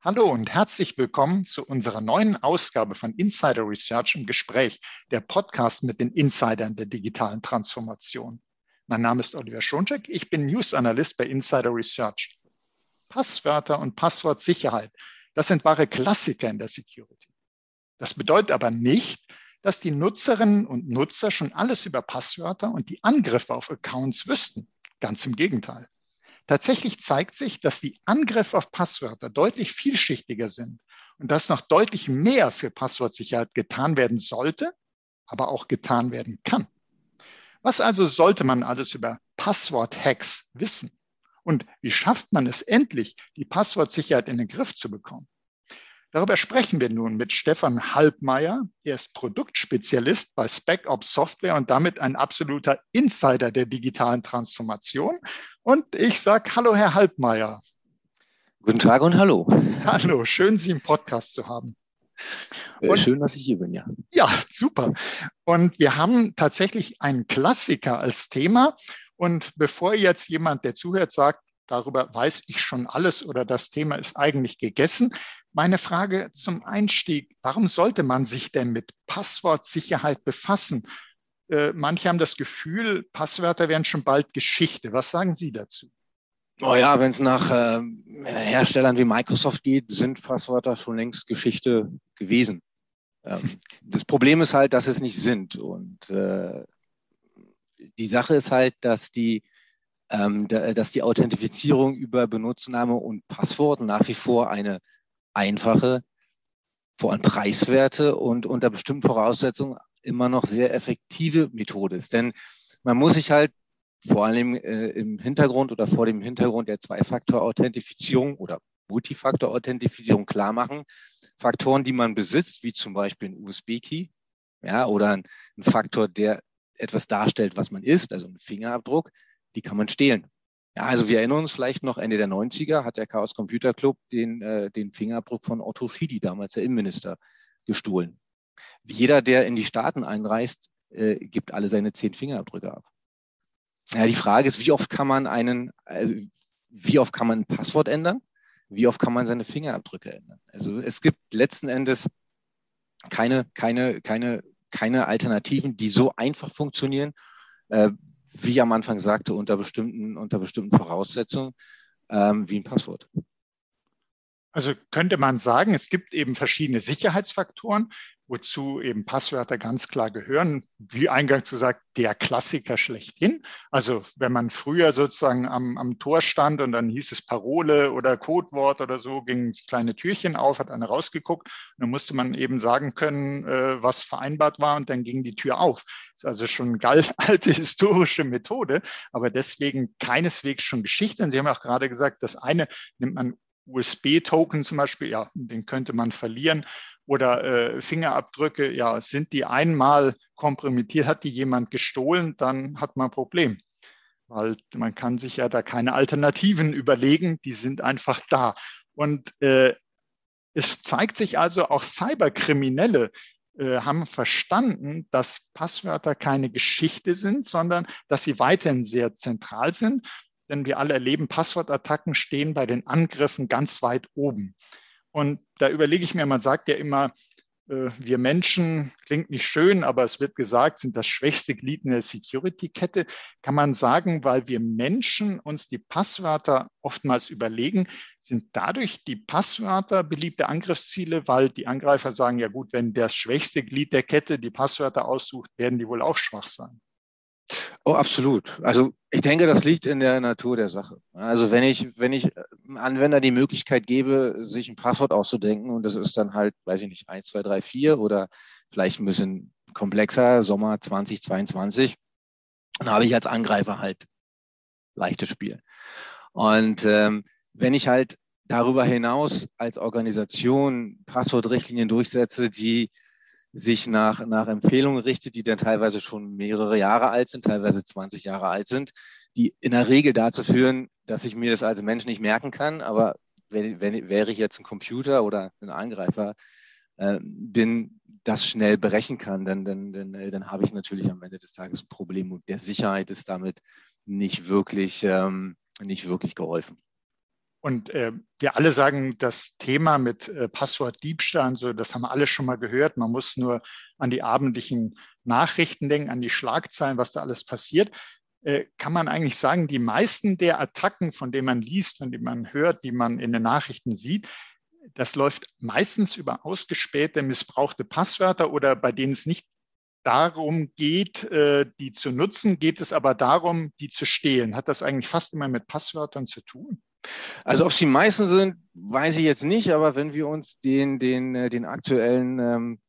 Hallo und herzlich willkommen zu unserer neuen Ausgabe von Insider Research im Gespräch, der Podcast mit den Insidern der digitalen Transformation. Mein Name ist Oliver Schoncheck, ich bin News Analyst bei Insider Research. Passwörter und Passwortsicherheit, das sind wahre Klassiker in der Security. Das bedeutet aber nicht, dass die Nutzerinnen und Nutzer schon alles über Passwörter und die Angriffe auf Accounts wüssten. Ganz im Gegenteil. Tatsächlich zeigt sich, dass die Angriffe auf Passwörter deutlich vielschichtiger sind und dass noch deutlich mehr für Passwortsicherheit getan werden sollte, aber auch getan werden kann. Was also sollte man alles über Passwort-Hacks wissen? Und wie schafft man es endlich, die Passwortsicherheit in den Griff zu bekommen? Darüber sprechen wir nun mit Stefan Halbmeier. Er ist Produktspezialist bei SpecOps Software und damit ein absoluter Insider der digitalen Transformation. Und ich sage Hallo, Herr Halbmeier. Guten Tag und hallo. Hallo, schön, Sie im Podcast zu haben. Äh, und, schön, dass ich hier bin, ja. Ja, super. Und wir haben tatsächlich einen Klassiker als Thema. Und bevor jetzt jemand, der zuhört, sagt, darüber weiß ich schon alles oder das Thema ist eigentlich gegessen. Meine Frage zum Einstieg, warum sollte man sich denn mit Passwortsicherheit befassen? Äh, manche haben das Gefühl, Passwörter wären schon bald Geschichte. Was sagen Sie dazu? Oh ja, wenn es nach äh, Herstellern wie Microsoft geht, sind Passwörter schon längst Geschichte gewesen. Ähm, das Problem ist halt, dass es nicht sind. Und äh, die Sache ist halt, dass die dass die Authentifizierung über Benutzername und Passwort nach wie vor eine einfache, vor allem preiswerte und unter bestimmten Voraussetzungen immer noch sehr effektive Methode ist. Denn man muss sich halt vor allem äh, im Hintergrund oder vor dem Hintergrund der Zwei-Faktor-Authentifizierung oder Multifaktor-Authentifizierung klar machen, Faktoren, die man besitzt, wie zum Beispiel ein USB-Key, ja, oder ein, ein Faktor, der etwas darstellt, was man ist, also ein Fingerabdruck, die kann man stehlen. Ja, also wir erinnern uns vielleicht noch, Ende der 90er hat der Chaos Computer Club den, äh, den Fingerabdruck von Otto Schidi, damals der Innenminister, gestohlen. Jeder, der in die Staaten einreist, äh, gibt alle seine zehn Fingerabdrücke ab. Ja, die Frage ist, wie oft kann man einen, äh, wie oft kann man ein Passwort ändern? Wie oft kann man seine Fingerabdrücke ändern? Also es gibt letzten Endes keine, keine, keine, keine Alternativen, die so einfach funktionieren, äh, wie ich am Anfang sagte, unter bestimmten, unter bestimmten Voraussetzungen ähm, wie ein Passwort. Also könnte man sagen, es gibt eben verschiedene Sicherheitsfaktoren, wozu eben Passwörter ganz klar gehören. Wie eingangs gesagt, der Klassiker schlechthin. Also wenn man früher sozusagen am, am Tor stand und dann hieß es Parole oder Codewort oder so, ging das kleine Türchen auf, hat einer rausgeguckt. Dann musste man eben sagen können, äh, was vereinbart war und dann ging die Tür auf. Das ist also schon eine alte historische Methode, aber deswegen keineswegs schon Geschichte. Und Sie haben auch gerade gesagt, das eine nimmt man USB-Token zum Beispiel, ja, den könnte man verlieren. Oder äh, Fingerabdrücke, ja, sind die einmal kompromittiert, hat die jemand gestohlen, dann hat man ein Problem. Weil man kann sich ja da keine Alternativen überlegen, die sind einfach da. Und äh, es zeigt sich also, auch Cyberkriminelle äh, haben verstanden, dass Passwörter keine Geschichte sind, sondern dass sie weiterhin sehr zentral sind denn wir alle erleben, Passwortattacken stehen bei den Angriffen ganz weit oben. Und da überlege ich mir, man sagt ja immer, äh, wir Menschen, klingt nicht schön, aber es wird gesagt, sind das schwächste Glied in der Security-Kette. Kann man sagen, weil wir Menschen uns die Passwörter oftmals überlegen, sind dadurch die Passwörter beliebte Angriffsziele, weil die Angreifer sagen, ja gut, wenn das schwächste Glied der Kette die Passwörter aussucht, werden die wohl auch schwach sein. Oh, absolut. Also ich denke, das liegt in der Natur der Sache. Also wenn ich, wenn ich einem Anwender die Möglichkeit gebe, sich ein Passwort auszudenken und das ist dann halt, weiß ich nicht, 1, 2, 3, 4 oder vielleicht ein bisschen komplexer, Sommer 2022, dann habe ich als Angreifer halt leichtes Spiel. Und ähm, wenn ich halt darüber hinaus als Organisation Passwortrichtlinien durchsetze, die sich nach, nach Empfehlungen richtet, die dann teilweise schon mehrere Jahre alt sind, teilweise 20 Jahre alt sind, die in der Regel dazu führen, dass ich mir das als Mensch nicht merken kann. Aber wenn, wenn wäre ich jetzt ein Computer oder ein Angreifer, äh, bin, das schnell berechnen kann, dann, dann, dann, äh, dann habe ich natürlich am Ende des Tages ein Problem und der Sicherheit ist damit nicht wirklich, ähm, nicht wirklich geholfen. Und äh, wir alle sagen, das Thema mit äh, Passwortdiebstahl, so, das haben wir alle schon mal gehört. Man muss nur an die abendlichen Nachrichten denken, an die Schlagzeilen, was da alles passiert. Äh, kann man eigentlich sagen, die meisten der Attacken, von denen man liest, von denen man hört, die man in den Nachrichten sieht, das läuft meistens über ausgespähte, missbrauchte Passwörter oder bei denen es nicht darum geht, äh, die zu nutzen, geht es aber darum, die zu stehlen. Hat das eigentlich fast immer mit Passwörtern zu tun? Also ob es die meisten sind, weiß ich jetzt nicht, aber wenn wir uns den, den, äh, den aktuellen ähm,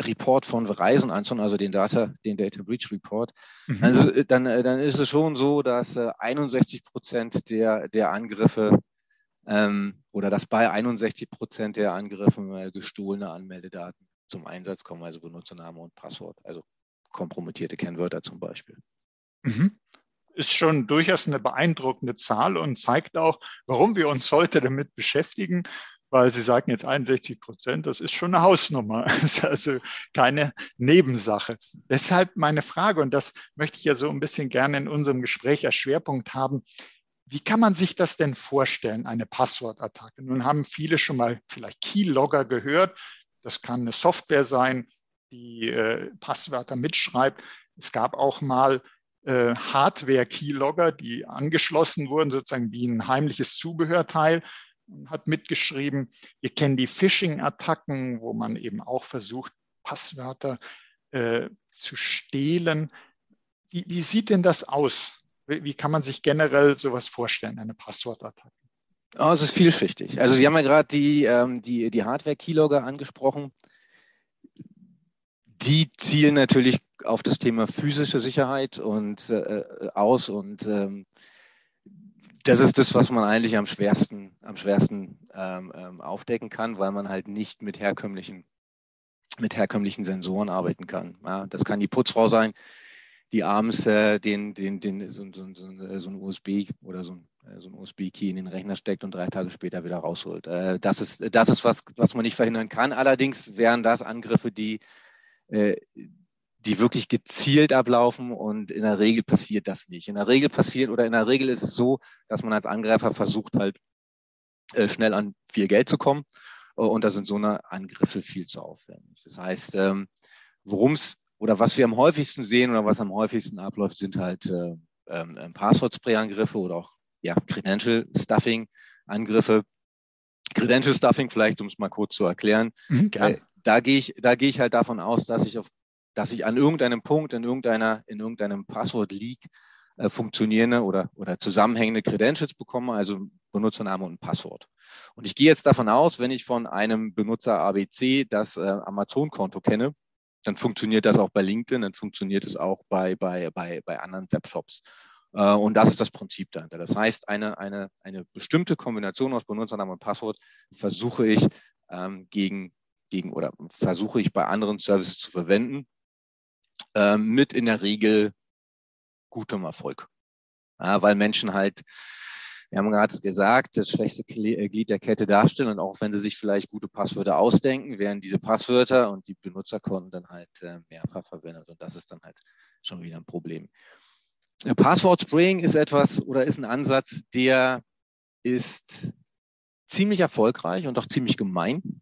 Report von Verizon anschauen, also den Data, den Data Breach Report, mhm. also, dann, dann ist es schon so, dass äh, 61 Prozent der, der Angriffe ähm, oder dass bei 61 Prozent der Angriffe äh, gestohlene Anmeldedaten zum Einsatz kommen, also Benutzername und Passwort, also kompromittierte Kennwörter zum Beispiel. Mhm. Ist schon durchaus eine beeindruckende Zahl und zeigt auch, warum wir uns heute damit beschäftigen, weil Sie sagen jetzt 61 Prozent, das ist schon eine Hausnummer, das ist also keine Nebensache. Deshalb meine Frage, und das möchte ich ja so ein bisschen gerne in unserem Gespräch als Schwerpunkt haben, wie kann man sich das denn vorstellen, eine Passwortattacke? Nun haben viele schon mal vielleicht Keylogger gehört. Das kann eine Software sein, die äh, Passwörter mitschreibt. Es gab auch mal äh, Hardware-Keylogger, die angeschlossen wurden, sozusagen wie ein heimliches Zubehörteil hat mitgeschrieben. Wir kennen die Phishing-Attacken, wo man eben auch versucht, Passwörter äh, zu stehlen. Wie, wie, sieht denn das aus? Wie, wie kann man sich generell sowas vorstellen, eine Passwortattacke? Oh, es ist vielschichtig. Also Sie haben ja gerade die, ähm, die, die Hardware-Keylogger angesprochen. Die zielen natürlich auf das Thema physische Sicherheit und äh, aus und ähm, das ist das, was man eigentlich am schwersten, am schwersten ähm, ähm, aufdecken kann, weil man halt nicht mit herkömmlichen, mit herkömmlichen Sensoren arbeiten kann. Ja, das kann die Putzfrau sein, die abends äh, den, den, den, so, so, so, so ein USB oder so äh, so ein USB-Key in den Rechner steckt und drei Tage später wieder rausholt. Äh, das ist, das ist was, was man nicht verhindern kann. Allerdings wären das Angriffe, die, äh, die wirklich gezielt ablaufen und in der Regel passiert das nicht. In der Regel passiert oder in der Regel ist es so, dass man als Angreifer versucht halt schnell an viel Geld zu kommen und da sind so eine Angriffe viel zu aufwendig. Das heißt, ähm, worum es oder was wir am häufigsten sehen oder was am häufigsten abläuft, sind halt ähm, Passwort-Spray-Angriffe oder auch ja, Credential Stuffing Angriffe. Credential Stuffing, vielleicht, um es mal kurz zu erklären. Mhm, äh, da gehe ich, da gehe ich halt davon aus, dass ich auf, dass ich an irgendeinem Punkt in irgendeiner, in irgendeinem Passwort Leak äh, funktionierende oder, oder zusammenhängende Credentials bekomme, also Benutzername und Passwort. Und ich gehe jetzt davon aus, wenn ich von einem Benutzer ABC das äh, Amazon-Konto kenne, dann funktioniert das auch bei LinkedIn, dann funktioniert es auch bei, bei, bei, bei anderen Webshops. Äh, und das ist das Prinzip dahinter. Das heißt, eine, eine, eine bestimmte Kombination aus Benutzernamen und Passwort versuche ich ähm, gegen, gegen oder versuche ich bei anderen Services zu verwenden, ähm, mit in der Regel gutem Erfolg. Ja, weil Menschen halt, wir haben gerade gesagt, das schwächste äh, Glied der Kette darstellen und auch wenn sie sich vielleicht gute Passwörter ausdenken, werden diese Passwörter und die Benutzerkonten dann halt äh, mehrfach verwendet und das ist dann halt schon wieder ein Problem. Passwort Spraying ist etwas oder ist ein Ansatz, der ist ziemlich erfolgreich und auch ziemlich gemein.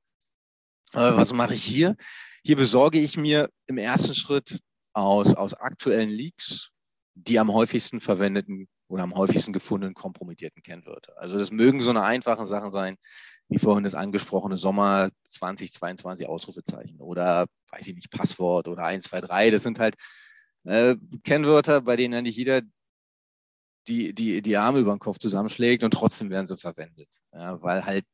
Äh, was mache ich hier? Hier besorge ich mir im ersten Schritt aus, aus aktuellen Leaks die am häufigsten verwendeten oder am häufigsten gefundenen kompromittierten Kennwörter. Also das mögen so eine einfache Sachen sein, wie vorhin das angesprochene Sommer 2022 Ausrufezeichen oder weiß ich nicht, Passwort oder 123. Das sind halt äh, Kennwörter, bei denen ja nicht jeder die, die, die Arme über den Kopf zusammenschlägt und trotzdem werden sie verwendet, ja, weil halt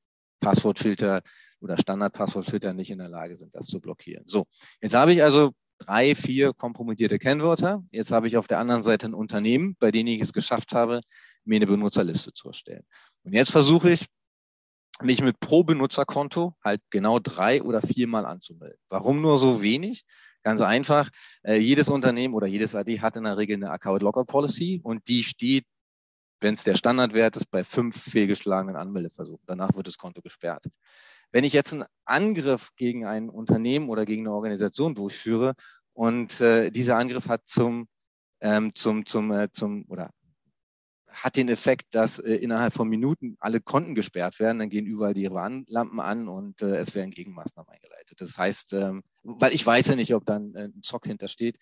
Passwortfilter oder Standardpasswortfilter nicht in der Lage sind, das zu blockieren. So, jetzt habe ich also drei, vier kompromittierte Kennwörter. Jetzt habe ich auf der anderen Seite ein Unternehmen, bei dem ich es geschafft habe, mir eine Benutzerliste zu erstellen. Und jetzt versuche ich, mich mit pro Benutzerkonto halt genau drei oder viermal anzumelden. Warum nur so wenig? Ganz einfach. Äh, jedes Unternehmen oder jedes AD hat in der Regel eine Account Locker Policy und die steht, wenn es der Standardwert ist, bei fünf fehlgeschlagenen Anmeldeversuchen. Danach wird das Konto gesperrt. Wenn ich jetzt einen Angriff gegen ein Unternehmen oder gegen eine Organisation durchführe und äh, dieser Angriff hat zum, ähm, zum, zum, äh, zum oder hat den Effekt, dass äh, innerhalb von Minuten alle Konten gesperrt werden, dann gehen überall die Warnlampen an und äh, es werden Gegenmaßnahmen eingeleitet. Das heißt, ähm, weil ich weiß ja nicht, ob dann äh, ein ZOC hintersteht,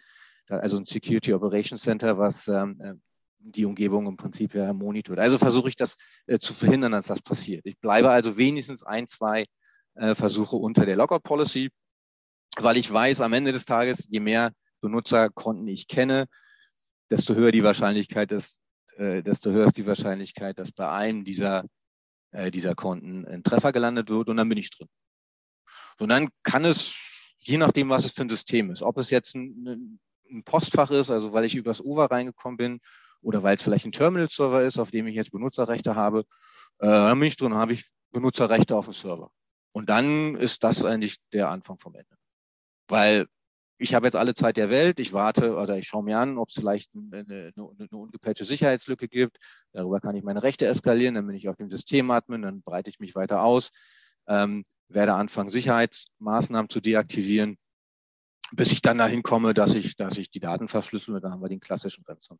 da, also ein Security Operations Center, was ähm, äh, die Umgebung im Prinzip ja monitort. Also versuche ich das äh, zu verhindern, dass das passiert. Ich bleibe also wenigstens ein, zwei äh, Versuche unter der Lockout Policy, weil ich weiß, am Ende des Tages, je mehr Benutzerkonten ich kenne, desto höher die Wahrscheinlichkeit, dass, äh, desto höher ist die Wahrscheinlichkeit, dass bei einem dieser, äh, dieser Konten ein Treffer gelandet wird und dann bin ich drin. Und dann kann es, je nachdem, was es für ein System ist, ob es jetzt ein, ein Postfach ist, also weil ich übers OVA reingekommen bin, oder weil es vielleicht ein Terminal-Server ist, auf dem ich jetzt Benutzerrechte habe, äh, dann bin ich drin, habe ich Benutzerrechte auf dem Server. Und dann ist das eigentlich der Anfang vom Ende. Weil ich habe jetzt alle Zeit der Welt, ich warte oder ich schaue mir an, ob es vielleicht eine, eine, eine ungepatchte Sicherheitslücke gibt. Darüber kann ich meine Rechte eskalieren, dann bin ich auf dem Systemadmin, dann breite ich mich weiter aus, ähm, werde anfangen, Sicherheitsmaßnahmen zu deaktivieren, bis ich dann dahin komme, dass ich, dass ich die Daten verschlüssel und dann haben wir den klassischen Ransom,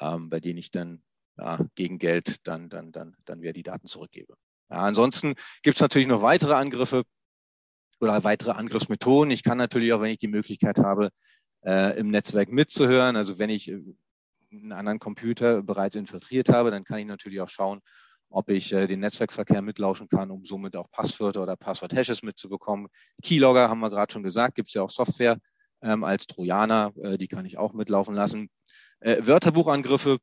ähm, bei dem ich dann ja, gegen Geld dann, dann, dann, dann wieder die Daten zurückgebe. Ja, ansonsten gibt es natürlich noch weitere Angriffe, oder weitere Angriffsmethoden. Ich kann natürlich auch, wenn ich die Möglichkeit habe, äh, im Netzwerk mitzuhören, also wenn ich äh, einen anderen Computer bereits infiltriert habe, dann kann ich natürlich auch schauen, ob ich äh, den Netzwerkverkehr mitlauschen kann, um somit auch Passwörter oder Passwort-Hashes mitzubekommen. Keylogger haben wir gerade schon gesagt, gibt es ja auch Software ähm, als Trojaner, äh, die kann ich auch mitlaufen lassen. Äh, Wörterbuchangriffe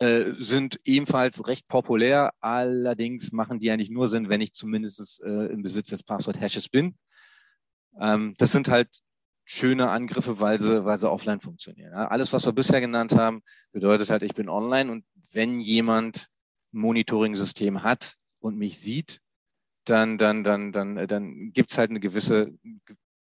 äh, sind ebenfalls recht populär. Allerdings machen die ja nicht nur Sinn, wenn ich zumindest äh, im Besitz des Passwort-Hashes bin. Ähm, das sind halt schöne Angriffe, weil sie, weil sie offline funktionieren. Ja. Alles, was wir bisher genannt haben, bedeutet halt, ich bin online und wenn jemand ein Monitoring-System hat und mich sieht, dann, dann, dann, dann, dann gibt's halt eine gewisse,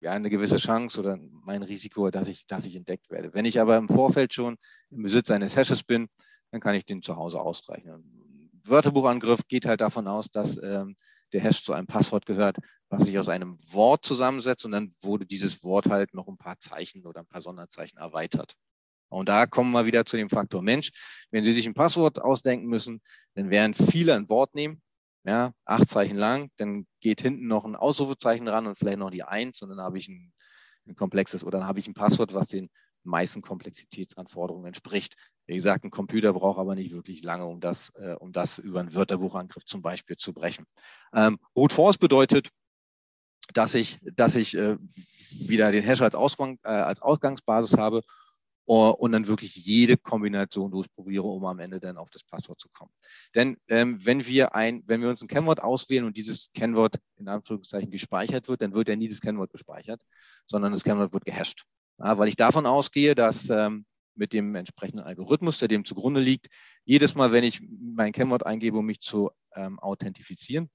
ja, eine gewisse Chance oder mein Risiko, dass ich, dass ich entdeckt werde. Wenn ich aber im Vorfeld schon im Besitz eines Hashes bin, dann kann ich den zu Hause ausrechnen. Wörterbuchangriff geht halt davon aus, dass ähm, der Hash zu einem Passwort gehört, was sich aus einem Wort zusammensetzt und dann wurde dieses Wort halt noch ein paar Zeichen oder ein paar Sonderzeichen erweitert. Und da kommen wir wieder zu dem Faktor Mensch. Wenn Sie sich ein Passwort ausdenken müssen, dann werden viele ein Wort nehmen, ja, acht Zeichen lang, dann geht hinten noch ein Ausrufezeichen ran und vielleicht noch die Eins und dann habe ich ein, ein komplexes oder dann habe ich ein Passwort, was den meisten Komplexitätsanforderungen entspricht. Wie gesagt, ein Computer braucht aber nicht wirklich lange, um das, äh, um das über einen Wörterbuchangriff zum Beispiel zu brechen. Ähm, Brute Force bedeutet, dass ich, dass ich äh, wieder den Hash als, Ausgang, äh, als Ausgangsbasis habe uh, und dann wirklich jede Kombination durchprobiere, um am Ende dann auf das Passwort zu kommen. Denn ähm, wenn wir ein, wenn wir uns ein Kennwort auswählen und dieses Kennwort in Anführungszeichen gespeichert wird, dann wird ja nie das Kennwort gespeichert, sondern das Kennwort wird gehasht. Ja, weil ich davon ausgehe, dass ähm, mit dem entsprechenden Algorithmus, der dem zugrunde liegt, jedes Mal, wenn ich mein Kennwort eingebe, um mich zu ähm, authentifizieren,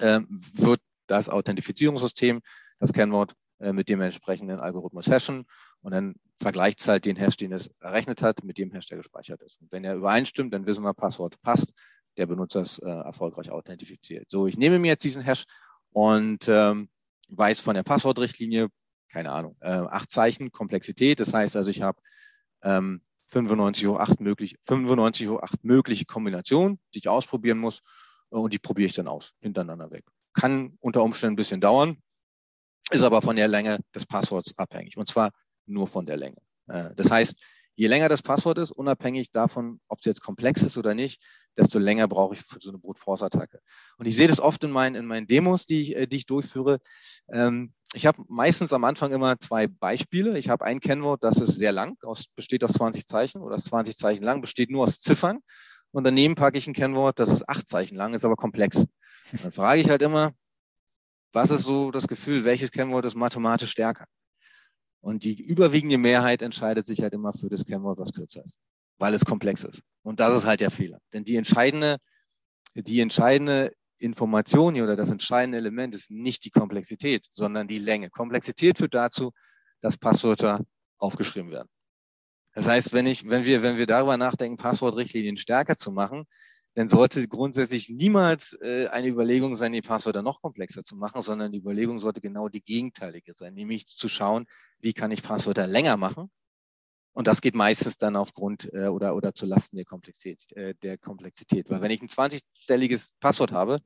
ähm, wird das Authentifizierungssystem das Kennwort äh, mit dem entsprechenden Algorithmus hashen und dann vergleicht es halt den Hash, den es errechnet hat, mit dem Hash, der gespeichert ist. Und wenn er übereinstimmt, dann wissen wir, Passwort passt, der Benutzer ist äh, erfolgreich authentifiziert. So, ich nehme mir jetzt diesen Hash und ähm, weiß von der Passwortrichtlinie, keine Ahnung, äh, acht Zeichen Komplexität. Das heißt also, ich habe ähm, 95 hoch 8 möglich, 95 hoch 8 mögliche Kombinationen, die ich ausprobieren muss äh, und die probiere ich dann aus, hintereinander weg. Kann unter Umständen ein bisschen dauern, ist aber von der Länge des Passworts abhängig und zwar nur von der Länge. Äh, das heißt, je länger das Passwort ist, unabhängig davon, ob es jetzt komplex ist oder nicht, desto länger brauche ich für so eine Brute Force Attacke. Und ich sehe das oft in meinen, in meinen Demos, die ich, äh, die ich durchführe. Ähm, ich habe meistens am Anfang immer zwei Beispiele. Ich habe ein Kennwort, das ist sehr lang, aus, besteht aus 20 Zeichen oder ist 20 Zeichen lang, besteht nur aus Ziffern. Und daneben packe ich ein Kennwort, das ist acht Zeichen lang, ist aber komplex. Und dann frage ich halt immer, was ist so das Gefühl, welches Kennwort ist mathematisch stärker? Und die überwiegende Mehrheit entscheidet sich halt immer für das Kennwort, was kürzer ist, weil es komplex ist. Und das ist halt der Fehler. Denn die entscheidende, die entscheidende Information oder das entscheidende Element ist nicht die Komplexität, sondern die Länge. Komplexität führt dazu, dass Passwörter aufgeschrieben werden. Das heißt, wenn ich, wenn wir, wenn wir darüber nachdenken, Passwortrichtlinien stärker zu machen, dann sollte grundsätzlich niemals äh, eine Überlegung sein, die Passwörter noch komplexer zu machen, sondern die Überlegung sollte genau die gegenteilige sein, nämlich zu schauen, wie kann ich Passwörter länger machen Und das geht meistens dann aufgrund äh, oder, oder zu Lasten der Komplexität, äh, der Komplexität. Weil wenn ich ein 20-stelliges Passwort habe,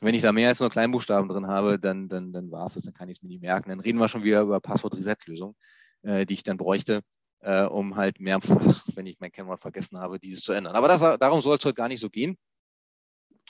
wenn ich da mehr als nur Kleinbuchstaben drin habe, dann, dann, dann war es das, dann kann ich es mir nicht merken. Dann reden wir schon wieder über Passwort-Reset-Lösung, äh, die ich dann bräuchte, äh, um halt mehrfach, wenn ich mein Kennwort vergessen habe, dieses zu ändern. Aber das, darum soll es heute gar nicht so gehen.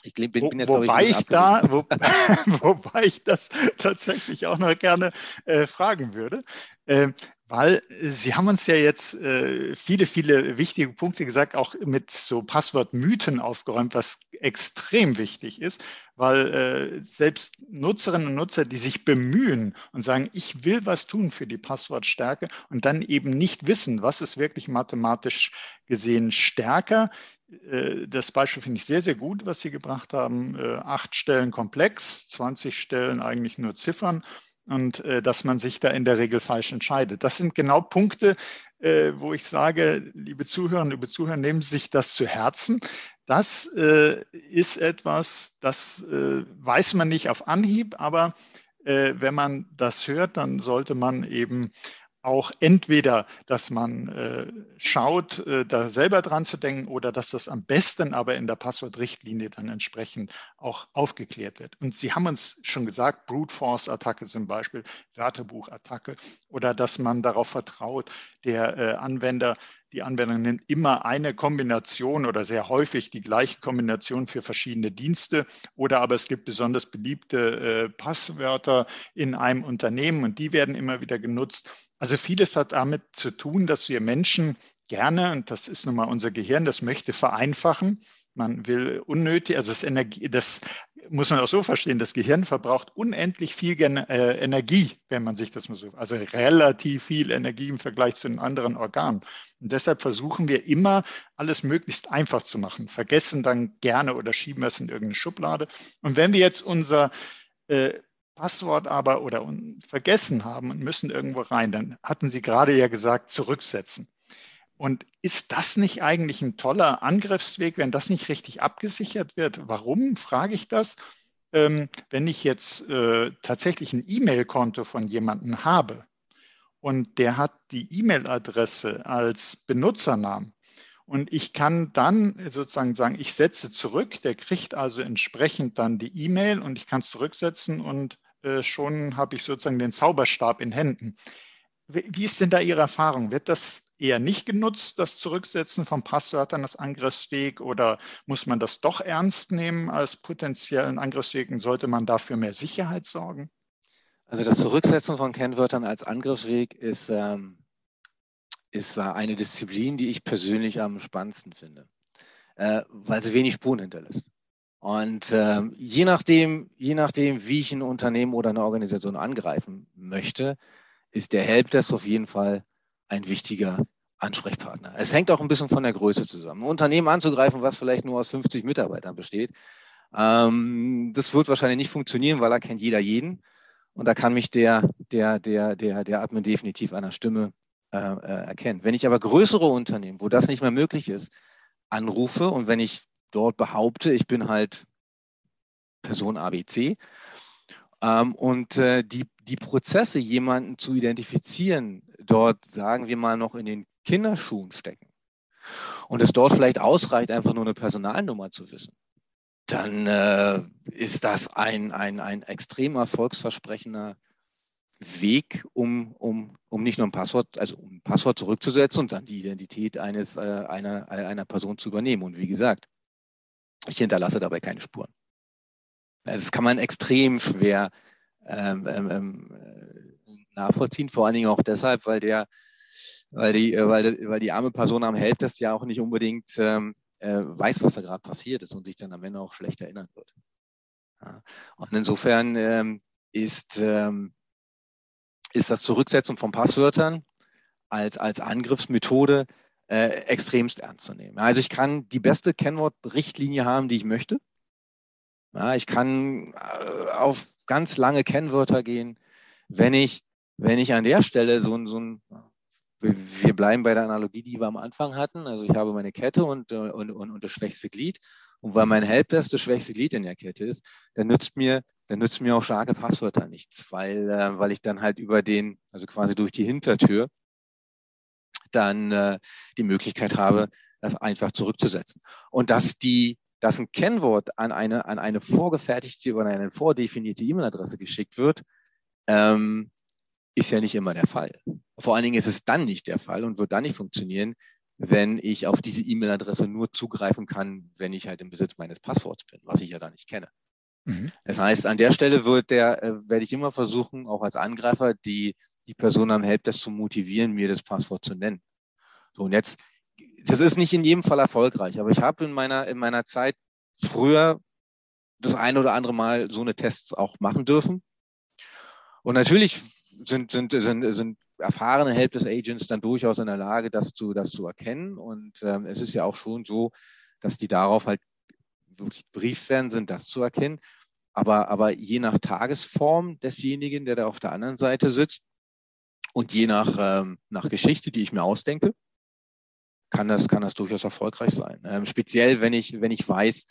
Ich bin, bin jetzt, wobei ich, ich da, wo, wobei ich das tatsächlich auch noch gerne äh, fragen würde, äh, weil Sie haben uns ja jetzt äh, viele, viele wichtige Punkte gesagt, auch mit so Passwortmythen aufgeräumt, was extrem wichtig ist, weil äh, selbst Nutzerinnen und Nutzer, die sich bemühen und sagen, ich will was tun für die Passwortstärke und dann eben nicht wissen, was ist wirklich mathematisch gesehen stärker, äh, das Beispiel finde ich sehr, sehr gut, was Sie gebracht haben. Äh, acht Stellen komplex, 20 Stellen eigentlich nur Ziffern und äh, dass man sich da in der Regel falsch entscheidet. Das sind genau Punkte, wo ich sage, liebe Zuhörerinnen, liebe Zuhörer, nehmen Sie sich das zu Herzen. Das ist etwas, das weiß man nicht auf Anhieb, aber wenn man das hört, dann sollte man eben auch entweder, dass man äh, schaut, äh, da selber dran zu denken oder dass das am besten aber in der Passwortrichtlinie dann entsprechend auch aufgeklärt wird. Und Sie haben uns schon gesagt, Brute Force Attacke zum Beispiel, Wörterbuchattacke oder dass man darauf vertraut, der äh, Anwender die Anwendung nimmt immer eine Kombination oder sehr häufig die gleiche Kombination für verschiedene Dienste. Oder aber es gibt besonders beliebte äh, Passwörter in einem Unternehmen und die werden immer wieder genutzt. Also vieles hat damit zu tun, dass wir Menschen gerne, und das ist nun mal unser Gehirn, das möchte vereinfachen. Man will unnötig, also das Energie, das muss man auch so verstehen, das Gehirn verbraucht unendlich viel äh, Energie, wenn man sich das mal so, also relativ viel Energie im Vergleich zu den anderen Organen. Und deshalb versuchen wir immer, alles möglichst einfach zu machen, vergessen dann gerne oder schieben es in irgendeine Schublade. Und wenn wir jetzt unser äh, Passwort aber oder vergessen haben und müssen irgendwo rein, dann hatten Sie gerade ja gesagt, zurücksetzen. Und ist das nicht eigentlich ein toller Angriffsweg, wenn das nicht richtig abgesichert wird? Warum frage ich das? Ähm, wenn ich jetzt äh, tatsächlich ein E-Mail-Konto von jemandem habe und der hat die E-Mail-Adresse als Benutzernamen und ich kann dann sozusagen sagen, ich setze zurück, der kriegt also entsprechend dann die E-Mail und ich kann es zurücksetzen und äh, schon habe ich sozusagen den Zauberstab in Händen. Wie ist denn da Ihre Erfahrung? Wird das eher nicht genutzt, das Zurücksetzen von Passwörtern als Angriffsweg oder muss man das doch ernst nehmen als potenziellen Angriffsweg und sollte man dafür mehr Sicherheit sorgen? Also das Zurücksetzen von Kennwörtern als Angriffsweg ist, ähm, ist äh, eine Disziplin, die ich persönlich am spannendsten finde, äh, weil sie wenig Spuren hinterlässt. Und äh, je, nachdem, je nachdem, wie ich ein Unternehmen oder eine Organisation angreifen möchte, ist der Helpdesk auf jeden Fall ein wichtiger Ansprechpartner. Es hängt auch ein bisschen von der Größe zusammen. Ein Unternehmen anzugreifen, was vielleicht nur aus 50 Mitarbeitern besteht, ähm, das wird wahrscheinlich nicht funktionieren, weil da kennt jeder jeden. Und da kann mich der, der, der, der, der Admin definitiv einer Stimme äh, äh, erkennen. Wenn ich aber größere Unternehmen, wo das nicht mehr möglich ist, anrufe und wenn ich dort behaupte, ich bin halt Person ABC ähm, und äh, die, die Prozesse, jemanden zu identifizieren, dort, sagen wir mal, noch in den Kinderschuhen stecken und es dort vielleicht ausreicht, einfach nur eine Personalnummer zu wissen, dann äh, ist das ein, ein, ein extrem erfolgsversprechender Weg, um, um, um nicht nur ein Passwort, also um ein Passwort zurückzusetzen und dann die Identität eines, äh, einer, einer Person zu übernehmen. Und wie gesagt, ich hinterlasse dabei keine Spuren. Das kann man extrem schwer ähm, ähm, ähm nachvollziehen, vor allen Dingen auch deshalb, weil der, weil die, äh, weil, weil die arme Person am Helpdesk ja auch nicht unbedingt ähm, äh, weiß, was da gerade passiert ist und sich dann am Ende auch schlecht erinnern wird. Ja. Und insofern ähm, ist, ähm, ist das Zurücksetzen von Passwörtern als, als Angriffsmethode äh, extremst ernst zu nehmen. Also ich kann die beste Kennwortrichtlinie haben, die ich möchte. Ja, ich kann äh, auf ganz lange Kennwörter gehen. Wenn ich wenn ich an der Stelle so ein, so ein wir bleiben bei der Analogie, die wir am Anfang hatten. Also ich habe meine Kette und, und, und, und das schwächste Glied. Und weil mein Helpdesk das schwächste Glied in der Kette ist, dann nützt mir, dann nützt mir auch starke Passwörter nichts, weil, äh, weil ich dann halt über den, also quasi durch die Hintertür, dann äh, die Möglichkeit habe, das einfach zurückzusetzen. Und dass die, dass ein Kennwort an eine, an eine vorgefertigte oder eine vordefinierte E-Mail-Adresse geschickt wird, ähm, ist ja nicht immer der Fall. Vor allen Dingen ist es dann nicht der Fall und wird dann nicht funktionieren, wenn ich auf diese E-Mail-Adresse nur zugreifen kann, wenn ich halt im Besitz meines Passworts bin, was ich ja da nicht kenne. Mhm. Das heißt, an der Stelle wird der, äh, werde ich immer versuchen, auch als Angreifer, die, die Person am Helpdesk zu motivieren, mir das Passwort zu nennen. So, und jetzt, das ist nicht in jedem Fall erfolgreich, aber ich habe in meiner, in meiner Zeit früher das eine oder andere Mal so eine Tests auch machen dürfen. Und natürlich sind, sind, sind, sind erfahrene Helpdesk-Agents dann durchaus in der Lage, das zu, das zu erkennen. Und ähm, es ist ja auch schon so, dass die darauf halt wirklich brieft werden, sind das zu erkennen. Aber, aber je nach Tagesform desjenigen, der da auf der anderen Seite sitzt und je nach, ähm, nach Geschichte, die ich mir ausdenke, kann das, kann das durchaus erfolgreich sein. Ähm, speziell, wenn ich, wenn ich weiß,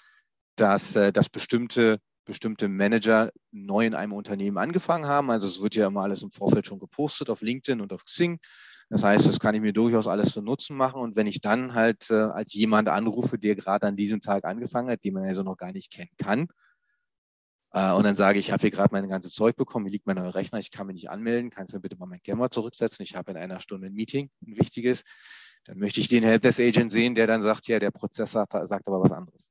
dass, äh, dass bestimmte bestimmte Manager neu in einem Unternehmen angefangen haben. Also es wird ja immer alles im Vorfeld schon gepostet auf LinkedIn und auf Xing. Das heißt, das kann ich mir durchaus alles zu Nutzen machen. Und wenn ich dann halt äh, als jemand anrufe, der gerade an diesem Tag angefangen hat, den man also noch gar nicht kennen kann, äh, und dann sage ich, ich habe hier gerade mein ganzes Zeug bekommen, hier liegt mein neuer Rechner, ich kann mich nicht anmelden, kannst mir bitte mal mein Camera zurücksetzen, ich habe in einer Stunde ein Meeting, ein wichtiges. Dann möchte ich den Helpdesk Agent sehen, der dann sagt, ja, der Prozess sagt, aber was anderes.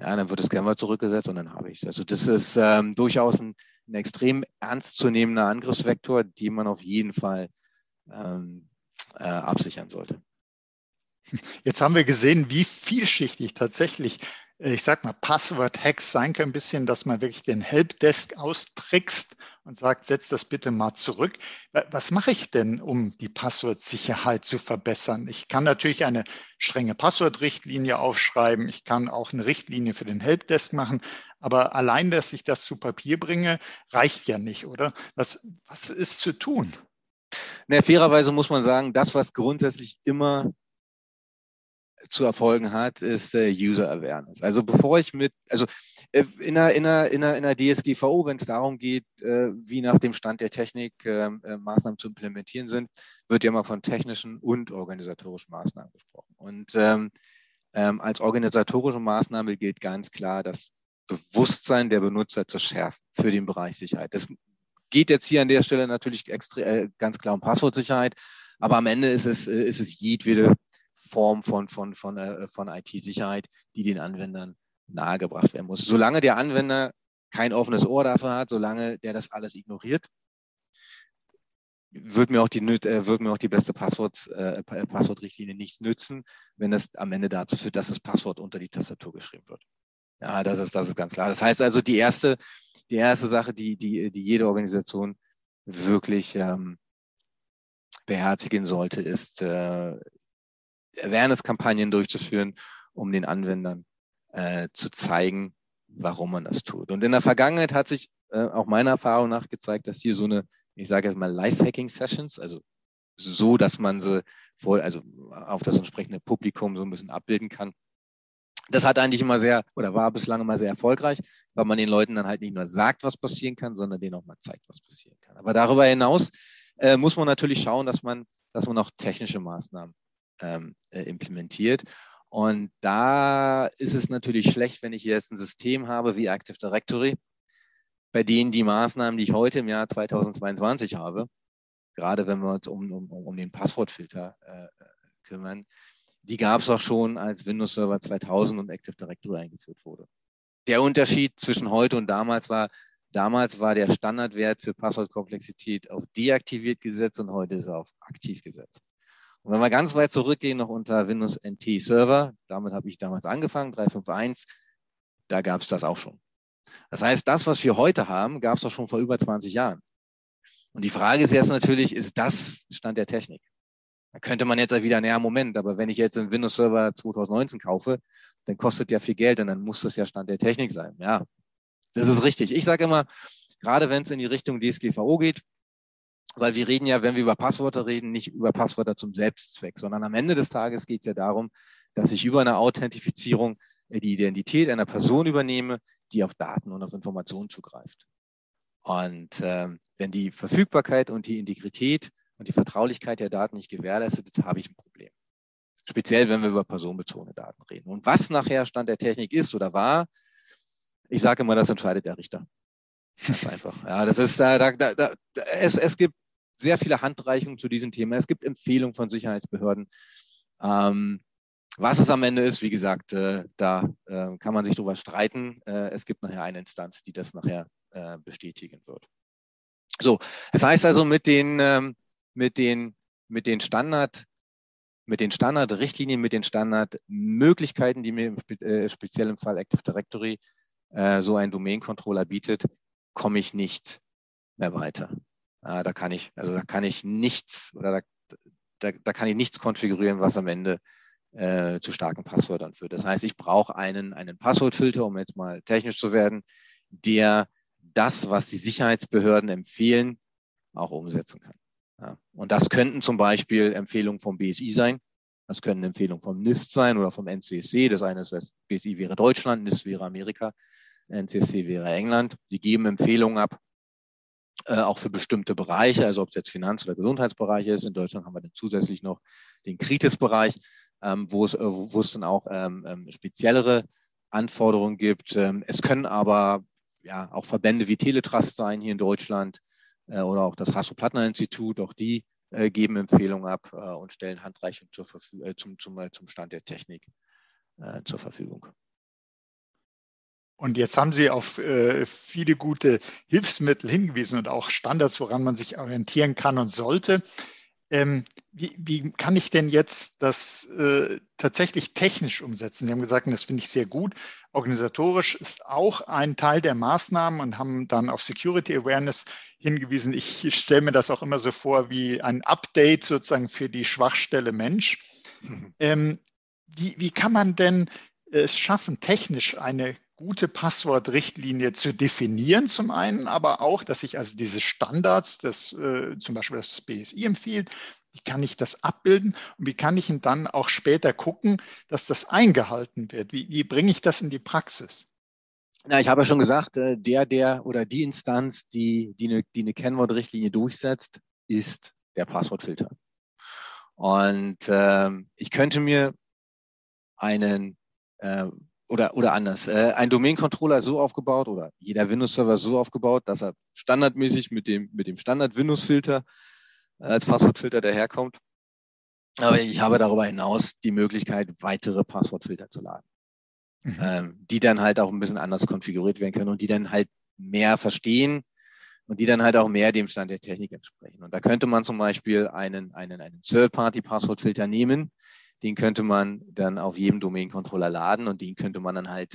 Ja, dann wird das Gamma zurückgesetzt und dann habe ich es. Also das ist ähm, durchaus ein, ein, extrem ernstzunehmender Angriffsvektor, den man auf jeden Fall ähm, äh, absichern sollte. Jetzt haben wir gesehen, wie vielschichtig tatsächlich, ich sag mal, Passwort-Hacks sein können, ein bisschen, dass man wirklich den Helpdesk austrickst und sagt, setz das bitte mal zurück. Was mache ich denn, um die Passwortsicherheit zu verbessern? Ich kann natürlich eine strenge Passwortrichtlinie aufschreiben. Ich kann auch eine Richtlinie für den Helpdesk machen. Aber allein, dass ich das zu Papier bringe, reicht ja nicht, oder? Was, was ist zu tun? Na, fairerweise muss man sagen, das, was grundsätzlich immer zu erfolgen hat, ist äh, User Awareness. Also bevor ich mit, also äh, in, einer, in, einer, in, einer, in einer DSGVO, wenn es darum geht, äh, wie nach dem Stand der Technik ähm, äh, Maßnahmen zu implementieren sind, wird ja immer von technischen und organisatorischen Maßnahmen gesprochen. Und ähm, ähm, als organisatorische Maßnahme gilt ganz klar das Bewusstsein der Benutzer zu schärfen für den Bereich Sicherheit. Das geht jetzt hier an der Stelle natürlich extra, äh, ganz klar um Passwortsicherheit, aber am Ende ist es, äh, ist es jedwede Form von, von, von, äh, von IT-Sicherheit, die den Anwendern nahegebracht werden muss. Solange der Anwender kein offenes Ohr dafür hat, solange der das alles ignoriert, wird mir auch die, äh, wird mir auch die beste Passworts, äh, Passwortrichtlinie nicht nützen, wenn das am Ende dazu führt, dass das Passwort unter die Tastatur geschrieben wird. Ja, das ist, das ist ganz klar. Das heißt also, die erste, die erste Sache, die, die, die jede Organisation wirklich ähm, beherzigen sollte, ist, äh, Awareness-Kampagnen durchzuführen, um den Anwendern äh, zu zeigen, warum man das tut. Und in der Vergangenheit hat sich äh, auch meiner Erfahrung nach gezeigt, dass hier so eine, ich sage jetzt mal, Life-Hacking-Sessions, also so, dass man sie voll, also auf das entsprechende Publikum so ein bisschen abbilden kann. Das hat eigentlich immer sehr oder war bislang immer sehr erfolgreich, weil man den Leuten dann halt nicht nur sagt, was passieren kann, sondern denen auch mal zeigt, was passieren kann. Aber darüber hinaus äh, muss man natürlich schauen, dass man, dass man auch technische Maßnahmen ähm, äh, implementiert. Und da ist es natürlich schlecht, wenn ich jetzt ein System habe wie Active Directory, bei denen die Maßnahmen, die ich heute im Jahr 2022 habe, gerade wenn wir uns um, um, um den Passwortfilter äh, kümmern, die gab es auch schon, als Windows Server 2000 und Active Directory eingeführt wurde. Der Unterschied zwischen heute und damals war, damals war der Standardwert für Passwortkomplexität auf deaktiviert gesetzt und heute ist er auf aktiv gesetzt. Und wenn wir ganz weit zurückgehen, noch unter Windows NT Server, damit habe ich damals angefangen, 351, da gab es das auch schon. Das heißt, das, was wir heute haben, gab es auch schon vor über 20 Jahren. Und die Frage ist jetzt natürlich, ist das Stand der Technik? Da könnte man jetzt wieder, naja, Moment, aber wenn ich jetzt einen Windows Server 2019 kaufe, dann kostet ja viel Geld und dann muss das ja Stand der Technik sein. Ja, das ist richtig. Ich sage immer, gerade wenn es in die Richtung DSGVO geht, weil wir reden ja, wenn wir über Passwörter reden, nicht über Passwörter zum Selbstzweck, sondern am Ende des Tages geht es ja darum, dass ich über eine Authentifizierung äh, die Identität einer Person übernehme, die auf Daten und auf Informationen zugreift. Und ähm, wenn die Verfügbarkeit und die Integrität und die Vertraulichkeit der Daten nicht gewährleistet ist, habe ich ein Problem. Speziell, wenn wir über personenbezogene Daten reden. Und was nachher Stand der Technik ist oder war, ich sage immer, das entscheidet der Richter. Ist einfach. Ja, das ist, da, da, da, es, es gibt sehr viele Handreichungen zu diesem Thema. Es gibt Empfehlungen von Sicherheitsbehörden. Ähm, was es am Ende ist, wie gesagt, äh, da äh, kann man sich drüber streiten. Äh, es gibt nachher eine Instanz, die das nachher äh, bestätigen wird. So, das heißt also mit den, ähm, mit den, mit den Standard, mit den Standardrichtlinien, mit den Standardmöglichkeiten, die mir im spe äh, speziellen Fall Active Directory äh, so ein Domain-Controller bietet, komme ich nicht mehr weiter. Äh, da kann ich, also da kann ich nichts oder da, da, da kann ich nichts konfigurieren, was am Ende äh, zu starken Passwörtern führt. Das heißt, ich brauche einen, einen Passwortfilter, um jetzt mal technisch zu werden, der das, was die Sicherheitsbehörden empfehlen, auch umsetzen kann. Ja. Und das könnten zum Beispiel Empfehlungen vom BSI sein. Das können Empfehlungen vom NIST sein oder vom NCSC. Das eine ist, das BSI wäre Deutschland, NIST wäre Amerika, NCSC wäre England. Die geben Empfehlungen ab, äh, auch für bestimmte Bereiche, also ob es jetzt Finanz- oder Gesundheitsbereich ist. In Deutschland haben wir dann zusätzlich noch den Kritis-Bereich, ähm, wo, es, äh, wo es dann auch ähm, ähm speziellere Anforderungen gibt. Ähm, es können aber ja, auch Verbände wie Teletrust sein hier in Deutschland äh, oder auch das Hasso-Plattner-Institut, auch die äh, geben Empfehlungen ab äh, und stellen Handreichung zur äh, zum, zum, zum Stand der Technik zur Verfügung. Und jetzt haben Sie auf äh, viele gute Hilfsmittel hingewiesen und auch Standards, woran man sich orientieren kann und sollte. Ähm, wie, wie, kann ich denn jetzt das äh, tatsächlich technisch umsetzen? Sie haben gesagt, das finde ich sehr gut. Organisatorisch ist auch ein Teil der Maßnahmen und haben dann auf Security Awareness hingewiesen. Ich stelle mir das auch immer so vor wie ein Update sozusagen für die Schwachstelle Mensch. Mhm. Ähm, wie, wie kann man denn es schaffen, technisch eine gute Passwortrichtlinie zu definieren zum einen, aber auch, dass ich also diese Standards, das äh, zum Beispiel das BSI empfiehlt, wie kann ich das abbilden und wie kann ich ihn dann auch später gucken, dass das eingehalten wird? Wie, wie bringe ich das in die Praxis? Na, ich habe ja schon gesagt, äh, der, der oder die Instanz, die, die, eine, die eine Kennwortrichtlinie durchsetzt, ist der Passwortfilter. Und ähm, ich könnte mir einen äh, oder, oder anders. Äh, ein Domain-Controller so aufgebaut oder jeder Windows-Server so aufgebaut, dass er standardmäßig mit dem, mit dem Standard-Windows-Filter äh, als Passwortfilter daherkommt. Aber ich habe darüber hinaus die Möglichkeit, weitere Passwortfilter zu laden, mhm. ähm, die dann halt auch ein bisschen anders konfiguriert werden können und die dann halt mehr verstehen und die dann halt auch mehr dem Stand der Technik entsprechen. Und da könnte man zum Beispiel einen, einen, einen Third-Party-Passwortfilter nehmen, den könnte man dann auf jedem Domain-Controller laden und den könnte man dann halt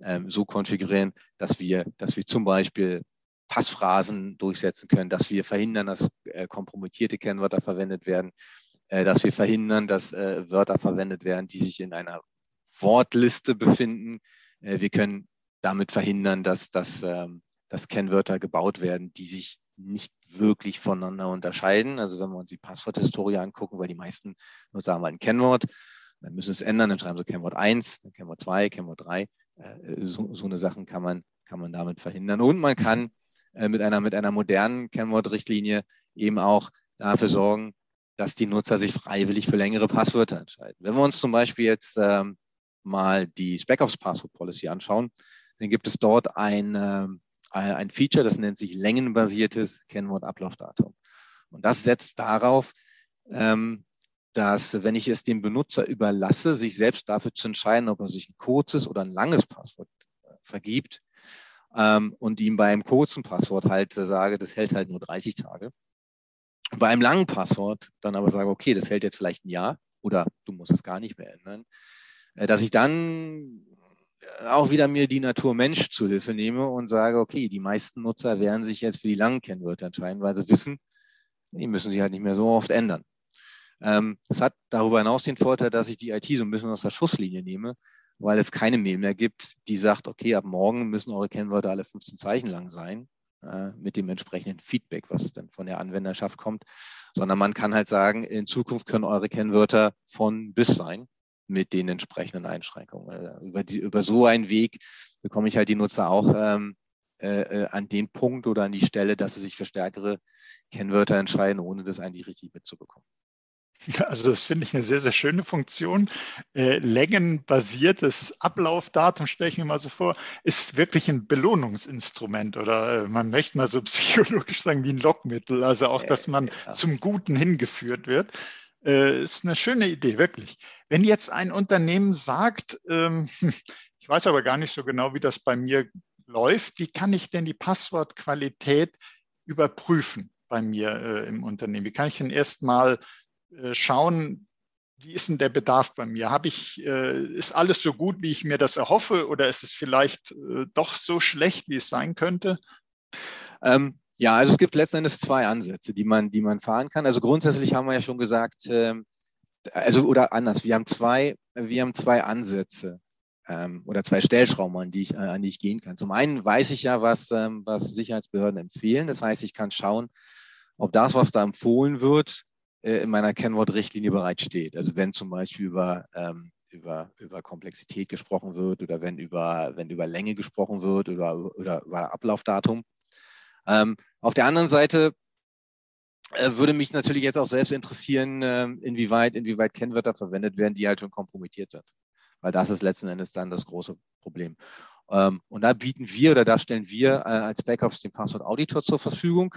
ähm, so konfigurieren, dass wir, dass wir zum Beispiel Passphrasen durchsetzen können, dass wir verhindern, dass äh, kompromittierte Kennwörter verwendet werden, äh, dass wir verhindern, dass äh, Wörter verwendet werden, die sich in einer Wortliste befinden. Äh, wir können damit verhindern, dass, dass, ähm, dass Kennwörter gebaut werden, die sich nicht wirklich voneinander unterscheiden. Also wenn wir uns die Passworthistorie angucken, weil die meisten Nutzer haben ein Kennwort, dann müssen es ändern, dann schreiben sie Kennwort 1, dann Kennwort 2, Kennwort 3. Äh, so, so eine Sachen kann man, kann man damit verhindern. Und man kann äh, mit einer, mit einer modernen Kennwortrichtlinie eben auch dafür sorgen, dass die Nutzer sich freiwillig für längere Passwörter entscheiden. Wenn wir uns zum Beispiel jetzt ähm, mal die SpecOps Password Policy anschauen, dann gibt es dort ein, äh, ein Feature, das nennt sich längenbasiertes Kennwortablaufdatum. Und das setzt darauf, ähm, dass wenn ich es dem Benutzer überlasse, sich selbst dafür zu entscheiden, ob er sich ein kurzes oder ein langes Passwort äh, vergibt ähm, und ihm bei einem kurzen Passwort halt sage, das hält halt nur 30 Tage. Bei einem langen Passwort dann aber sage, okay, das hält jetzt vielleicht ein Jahr oder du musst es gar nicht mehr ändern, äh, dass ich dann auch wieder mir die Natur Mensch zu Hilfe nehme und sage, okay, die meisten Nutzer werden sich jetzt für die langen Kennwörter entscheiden, weil sie wissen, die müssen sich halt nicht mehr so oft ändern. Ähm, es hat darüber hinaus den Vorteil, dass ich die IT so ein bisschen aus der Schusslinie nehme, weil es keine Mail mehr gibt, die sagt, okay, ab morgen müssen eure Kennwörter alle 15 Zeichen lang sein, äh, mit dem entsprechenden Feedback, was dann von der Anwenderschaft kommt, sondern man kann halt sagen, in Zukunft können eure Kennwörter von bis sein mit den entsprechenden Einschränkungen. Über, die, über so einen Weg bekomme ich halt die Nutzer auch ähm, äh, äh, an den Punkt oder an die Stelle, dass sie sich für stärkere Kennwörter entscheiden, ohne das eigentlich richtig mitzubekommen. Also das finde ich eine sehr, sehr schöne Funktion. Äh, längenbasiertes Ablaufdatum, stelle ich mir mal so vor, ist wirklich ein Belohnungsinstrument oder äh, man möchte mal so psychologisch sagen wie ein Lockmittel. Also auch, dass man ja. zum Guten hingeführt wird. Äh, ist eine schöne Idee, wirklich. Wenn jetzt ein Unternehmen sagt, ähm, ich weiß aber gar nicht so genau, wie das bei mir läuft, wie kann ich denn die Passwortqualität überprüfen bei mir äh, im Unternehmen? Wie kann ich denn erstmal äh, schauen, wie ist denn der Bedarf bei mir? Habe ich, äh, ist alles so gut, wie ich mir das erhoffe, oder ist es vielleicht äh, doch so schlecht, wie es sein könnte? Ähm, ja, also es gibt letzten Endes zwei Ansätze, die man, die man fahren kann. Also grundsätzlich haben wir ja schon gesagt, ähm, also oder anders, wir haben zwei, wir haben zwei Ansätze ähm, oder zwei Stellschrauben, an die, ich, äh, an die ich gehen kann. Zum einen weiß ich ja, was, ähm, was Sicherheitsbehörden empfehlen. Das heißt, ich kann schauen, ob das, was da empfohlen wird, äh, in meiner Kennwortrichtlinie bereitsteht. Also wenn zum Beispiel über, über, über Komplexität gesprochen wird oder wenn über, wenn über Länge gesprochen wird oder, oder über Ablaufdatum. Ähm, auf der anderen Seite äh, würde mich natürlich jetzt auch selbst interessieren, äh, inwieweit, inwieweit Kennwörter verwendet werden, die halt schon kompromittiert sind. Weil das ist letzten Endes dann das große Problem. Ähm, und da bieten wir oder da stellen wir äh, als Backups den Passwort Auditor zur Verfügung.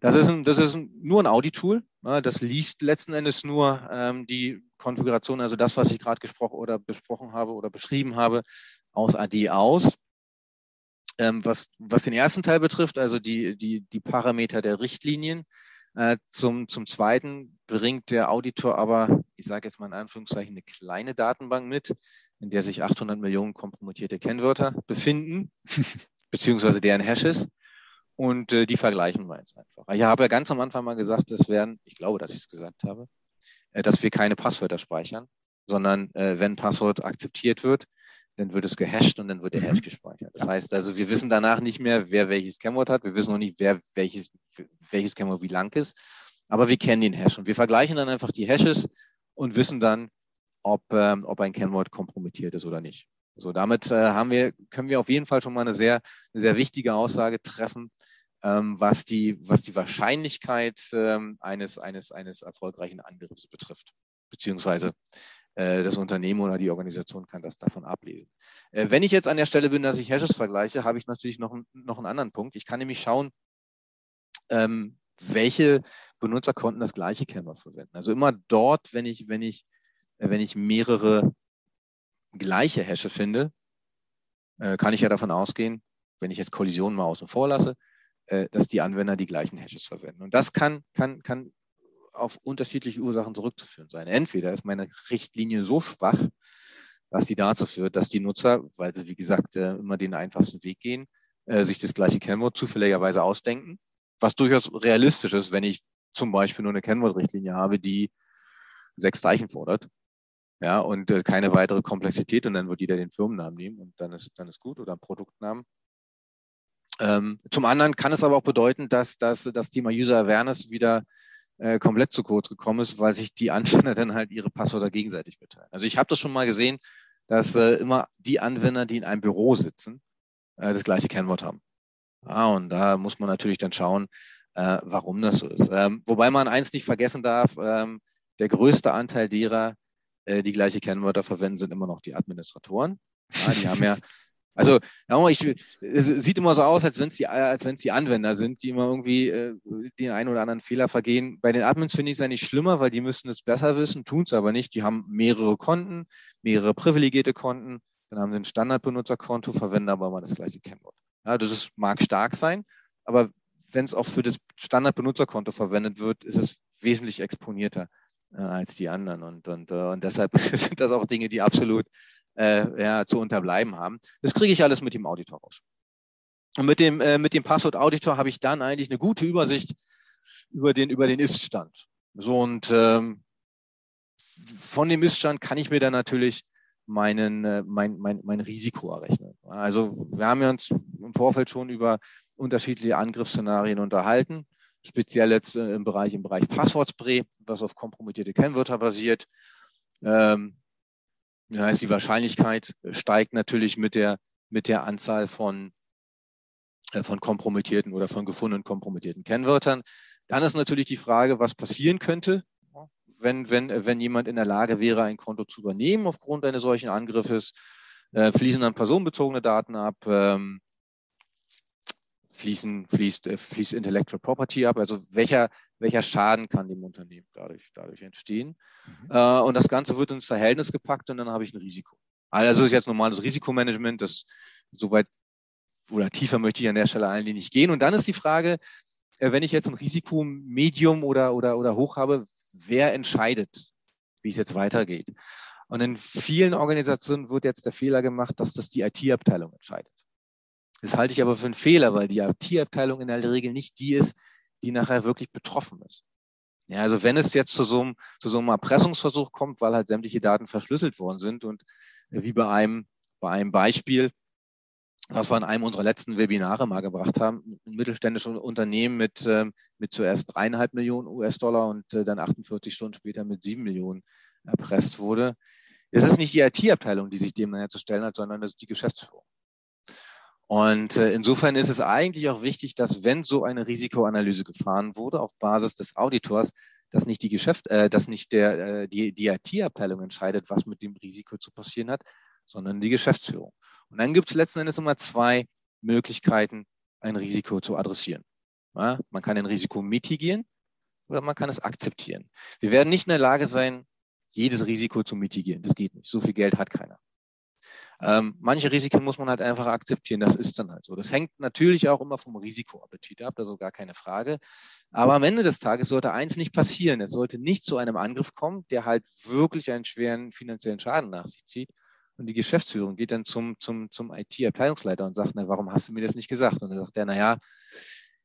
Das ist, ein, das ist ein, nur ein Audi-Tool. Das liest letzten Endes nur ähm, die Konfiguration, also das, was ich gerade gesprochen oder besprochen habe oder beschrieben habe, aus AD aus. Ähm, was, was den ersten Teil betrifft, also die, die, die Parameter der Richtlinien, äh, zum, zum Zweiten bringt der Auditor aber, ich sage jetzt mal in Anführungszeichen, eine kleine Datenbank mit, in der sich 800 Millionen kompromittierte Kennwörter befinden, beziehungsweise deren Hashes. Und äh, die vergleichen wir jetzt einfach. Ich habe ja ganz am Anfang mal gesagt, das wären, ich glaube, dass ich es gesagt habe, äh, dass wir keine Passwörter speichern, sondern äh, wenn Passwort akzeptiert wird, dann wird es gehasht und dann wird der mhm. Hash gespeichert. Das heißt also, wir wissen danach nicht mehr, wer welches Kennwort hat. Wir wissen noch nicht, wer welches, welches Kennwort wie lang ist. Aber wir kennen den Hash und wir vergleichen dann einfach die Hashes und wissen dann, ob, ähm, ob ein Kennwort kompromittiert ist oder nicht. So, damit äh, haben wir, können wir auf jeden Fall schon mal eine sehr, eine sehr wichtige Aussage treffen, ähm, was, die, was die Wahrscheinlichkeit ähm, eines, eines, eines erfolgreichen Angriffs betrifft, beziehungsweise äh, das Unternehmen oder die Organisation kann das davon ablesen. Äh, wenn ich jetzt an der Stelle bin, dass ich Hashes vergleiche, habe ich natürlich noch, noch einen anderen Punkt. Ich kann nämlich schauen, ähm, welche Benutzerkonten das gleiche Kennwort verwenden. Also immer dort, wenn ich, wenn ich, äh, wenn ich mehrere gleiche Hashe finde, kann ich ja davon ausgehen, wenn ich jetzt Kollisionen mal außen vor lasse, dass die Anwender die gleichen Hashes verwenden. Und das kann, kann, kann auf unterschiedliche Ursachen zurückzuführen sein. Entweder ist meine Richtlinie so schwach, dass die dazu führt, dass die Nutzer, weil sie, wie gesagt, äh, immer den einfachsten Weg gehen, sich das gleiche Kennwort zufälligerweise ausdenken, was durchaus realistisch ist, wenn ich zum Beispiel nur eine Kennwortrichtlinie habe, die sechs Zeichen fordert ja, und äh, keine weitere Komplexität und dann wird jeder den Firmennamen nehmen und dann ist, dann ist gut oder einen Produktnamen. Ähm, zum anderen kann es aber auch bedeuten, dass, dass das Thema User Awareness wieder äh, komplett zu kurz gekommen ist, weil sich die Anwender dann halt ihre Passwörter gegenseitig mitteilen. Also ich habe das schon mal gesehen, dass äh, immer die Anwender, die in einem Büro sitzen, äh, das gleiche Kennwort haben. Ah, und da muss man natürlich dann schauen, äh, warum das so ist. Ähm, wobei man eins nicht vergessen darf, ähm, der größte Anteil derer, äh, die gleiche Kennwörter verwenden, sind immer noch die Administratoren. Ja, die haben ja, also ich, es sieht immer so aus, als wenn es die, die Anwender sind, die immer irgendwie äh, den einen oder anderen Fehler vergehen. Bei den Admins finde ich es nicht schlimmer, weil die müssen es besser wissen, tun es aber nicht. Die haben mehrere Konten, mehrere privilegierte Konten, dann haben sie ein Standardbenutzerkonto, verwenden aber immer das gleiche Kennwort. Ja, das ist, mag stark sein, aber wenn es auch für das Standardbenutzerkonto verwendet wird, ist es wesentlich exponierter äh, als die anderen. Und, und, äh, und deshalb sind das auch Dinge, die absolut äh, ja, zu unterbleiben haben. Das kriege ich alles mit dem Auditor raus. Und mit dem, äh, mit dem Passwort-Auditor habe ich dann eigentlich eine gute Übersicht über den, über den Ist-Stand. So und ähm, von dem Ist-Stand kann ich mir dann natürlich meinen, äh, mein, mein, mein Risiko errechnen. Also wir haben ja uns im Vorfeld schon über unterschiedliche Angriffsszenarien unterhalten speziell jetzt äh, im Bereich, im Bereich Passwortspray, was auf kompromittierte Kennwörter basiert. Ähm, das heißt, die Wahrscheinlichkeit steigt natürlich mit der, mit der Anzahl von, äh, von kompromittierten oder von gefundenen kompromittierten Kennwörtern. Dann ist natürlich die Frage, was passieren könnte, wenn, wenn, wenn jemand in der Lage wäre, ein Konto zu übernehmen aufgrund eines solchen Angriffes. Äh, fließen dann personenbezogene Daten ab, ähm, fließen, fließt, äh, fließt Intellectual Property ab, also welcher, welcher Schaden kann dem Unternehmen dadurch, dadurch entstehen. Mhm. Äh, und das Ganze wird ins Verhältnis gepackt und dann habe ich ein Risiko. Also das ist jetzt normales Risikomanagement, das soweit oder tiefer möchte ich an der Stelle eigentlich nicht gehen. Und dann ist die Frage, äh, wenn ich jetzt ein Risiko Medium oder, oder, oder hoch habe, wer entscheidet, wie es jetzt weitergeht? Und in vielen Organisationen wird jetzt der Fehler gemacht, dass das die IT-Abteilung entscheidet. Das halte ich aber für einen Fehler, weil die IT-Abteilung in der Regel nicht die ist, die nachher wirklich betroffen ist. Ja, also wenn es jetzt zu so, einem, zu so einem Erpressungsversuch kommt, weil halt sämtliche Daten verschlüsselt worden sind und wie bei einem, bei einem Beispiel, was wir in einem unserer letzten Webinare mal gebracht haben, ein mittelständisches Unternehmen mit, ähm, mit zuerst dreieinhalb Millionen US-Dollar und äh, dann 48 Stunden später mit sieben Millionen erpresst wurde. Es ist nicht die IT-Abteilung, die sich dem zu stellen hat, sondern das ist die Geschäftsführung. Und äh, insofern ist es eigentlich auch wichtig, dass wenn so eine Risikoanalyse gefahren wurde auf Basis des Auditors, dass nicht die Geschäft, äh, dass nicht der, äh, die, die IT-Abteilung entscheidet, was mit dem Risiko zu passieren hat, sondern die Geschäftsführung. Und dann gibt es letzten Endes immer zwei Möglichkeiten, ein Risiko zu adressieren. Ja, man kann ein Risiko mitigieren oder man kann es akzeptieren. Wir werden nicht in der Lage sein, jedes Risiko zu mitigieren. Das geht nicht. So viel Geld hat keiner. Ähm, manche Risiken muss man halt einfach akzeptieren. Das ist dann halt so. Das hängt natürlich auch immer vom Risikoappetit ab. Das ist gar keine Frage. Aber am Ende des Tages sollte eins nicht passieren. Es sollte nicht zu einem Angriff kommen, der halt wirklich einen schweren finanziellen Schaden nach sich zieht. Und die Geschäftsführung geht dann zum, zum, zum IT-Abteilungsleiter und sagt, na, warum hast du mir das nicht gesagt? Und dann sagt er, naja,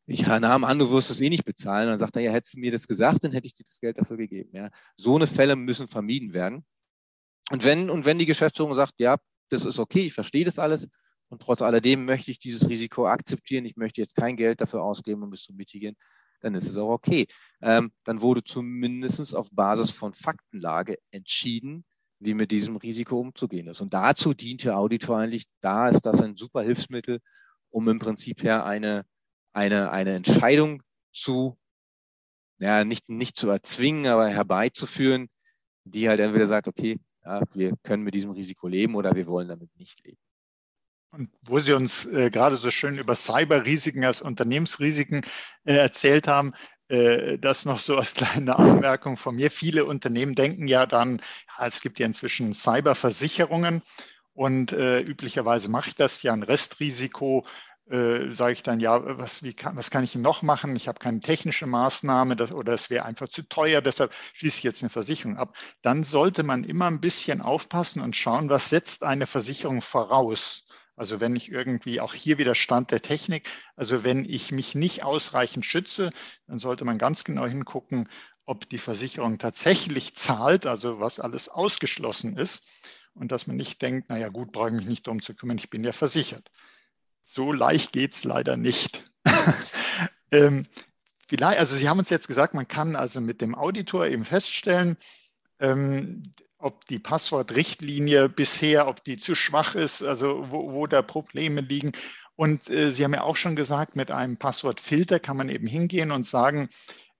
ich nahm an, du wirst es eh nicht bezahlen. Und dann sagt er, ja, hättest du mir das gesagt, dann hätte ich dir das Geld dafür gegeben. Ja. So eine Fälle müssen vermieden werden. Und wenn, und wenn die Geschäftsführung sagt, ja, das ist okay, ich verstehe das alles, und trotz alledem möchte ich dieses Risiko akzeptieren, ich möchte jetzt kein Geld dafür ausgeben, um es zu mitigieren, dann ist es auch okay. Ähm, dann wurde zumindest auf Basis von Faktenlage entschieden, wie mit diesem Risiko umzugehen ist. Und dazu dient der Auditor eigentlich, da ist das ein super Hilfsmittel, um im Prinzip her eine, eine, eine Entscheidung zu, ja, nicht, nicht zu erzwingen, aber herbeizuführen, die halt entweder sagt, okay, ja, wir können mit diesem Risiko leben oder wir wollen damit nicht leben. Und wo Sie uns äh, gerade so schön über Cyberrisiken als Unternehmensrisiken äh, erzählt haben, äh, das noch so als kleine Anmerkung von mir. Viele Unternehmen denken ja dann, ja, es gibt ja inzwischen Cyberversicherungen und äh, üblicherweise mache ich das ja ein Restrisiko. Äh, sage ich dann, ja, was, wie kann, was kann ich noch machen? Ich habe keine technische Maßnahme das, oder es wäre einfach zu teuer, deshalb schließe ich jetzt eine Versicherung ab. Dann sollte man immer ein bisschen aufpassen und schauen, was setzt eine Versicherung voraus. Also wenn ich irgendwie auch hier wieder Stand der Technik, also wenn ich mich nicht ausreichend schütze, dann sollte man ganz genau hingucken, ob die Versicherung tatsächlich zahlt, also was alles ausgeschlossen ist und dass man nicht denkt, naja gut, brauche ich mich nicht darum zu kümmern, ich bin ja versichert. So leicht geht es leider nicht. ähm, vielleicht, also Sie haben uns jetzt gesagt, man kann also mit dem Auditor eben feststellen, ähm, ob die Passwortrichtlinie bisher, ob die zu schwach ist, also wo, wo da Probleme liegen. Und äh, Sie haben ja auch schon gesagt, mit einem Passwortfilter kann man eben hingehen und sagen,